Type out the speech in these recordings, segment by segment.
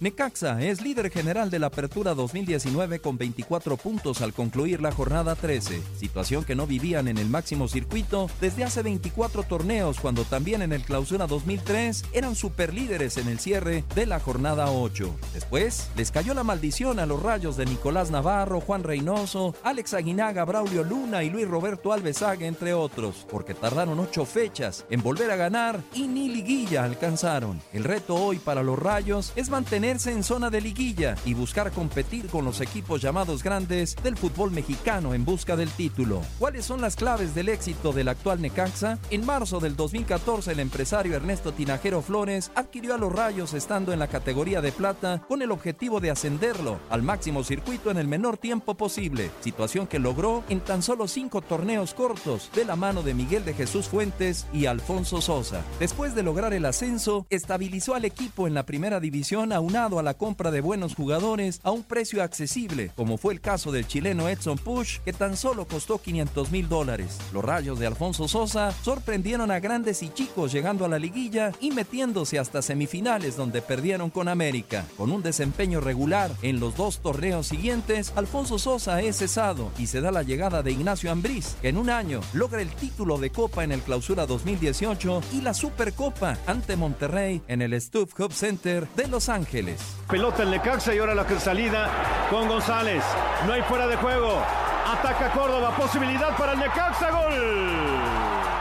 Necaxa es líder general de la Apertura 2019 con 24 puntos al concluir la jornada 13, situación que no vivían en el máximo circuito desde hace 24 torneos cuando también en el Clausura 2003 eran superlíderes en el cierre de la jornada 8. Después les cayó la maldición a los rayos de Nicolás Navarro, Juan Reynoso, Alex Aguinaga, Braulio Luna y Luis Roberto Alvesaga entre otros, porque tardaron 8 fechas en volver a ganar y ni liguilla alcanzaron. El reto hoy para los rayos es mantener en zona de liguilla y buscar competir con los equipos llamados grandes del fútbol mexicano en busca del título. ¿Cuáles son las claves del éxito del actual Necaxa? En marzo del 2014 el empresario Ernesto Tinajero Flores adquirió a los Rayos estando en la categoría de plata con el objetivo de ascenderlo al máximo circuito en el menor tiempo posible, situación que logró en tan solo cinco torneos cortos de la mano de Miguel de Jesús Fuentes y Alfonso Sosa. Después de lograr el ascenso, estabilizó al equipo en la primera división a una a la compra de buenos jugadores a un precio accesible, como fue el caso del chileno Edson Push, que tan solo costó 500 mil dólares. Los rayos de Alfonso Sosa sorprendieron a grandes y chicos llegando a la liguilla y metiéndose hasta semifinales donde perdieron con América. Con un desempeño regular en los dos torneos siguientes, Alfonso Sosa es cesado y se da la llegada de Ignacio Ambriz, que en un año logra el título de Copa en el Clausura 2018 y la Supercopa ante Monterrey en el Stuff Hub Center de Los Ángeles. Pelota en Necaxa y ahora la salida con González. No hay fuera de juego. Ataca Córdoba. Posibilidad para el Necaxa. Gol. ¡Gol!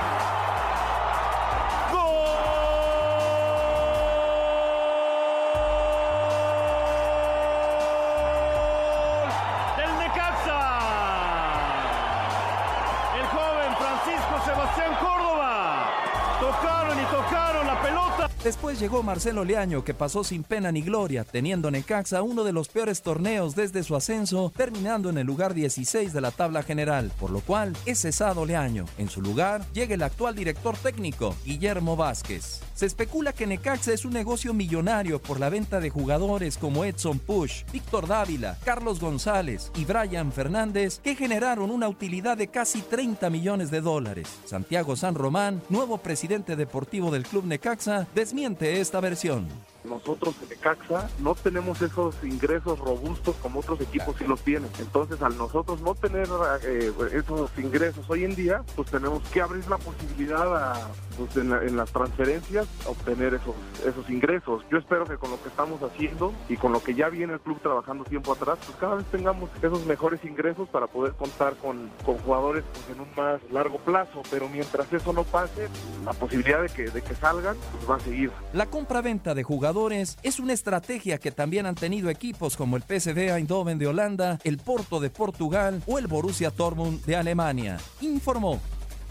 Después llegó Marcelo Leaño, que pasó sin pena ni gloria, teniendo Necaxa uno de los peores torneos desde su ascenso, terminando en el lugar 16 de la tabla general, por lo cual es cesado Leaño. En su lugar llega el actual director técnico, Guillermo Vázquez. Se especula que Necaxa es un negocio millonario por la venta de jugadores como Edson Push, Víctor Dávila, Carlos González y Brian Fernández, que generaron una utilidad de casi 30 millones de dólares. Santiago San Román, nuevo presidente deportivo del club Necaxa, desmiente esta versión. Nosotros en Necaxa no tenemos esos ingresos robustos como otros equipos sí los tienen. Entonces, al nosotros no tener eh, esos ingresos hoy en día, pues tenemos que abrir la posibilidad a, pues, en, la- en las transferencias obtener esos, esos ingresos. Yo espero que con lo que estamos haciendo y con lo que ya viene el club trabajando tiempo atrás, pues cada vez tengamos esos mejores ingresos para poder contar con, con jugadores pues, en un más largo plazo. Pero mientras eso no pase, la posibilidad de que, de que salgan pues, va a seguir. La compra-venta de jugadores es una estrategia que también han tenido equipos como el PSV Eindhoven de Holanda, el Porto de Portugal o el Borussia Dortmund de Alemania, informó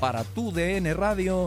Para tu DN Radio,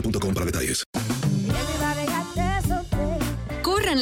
boostmobile.com para detalles.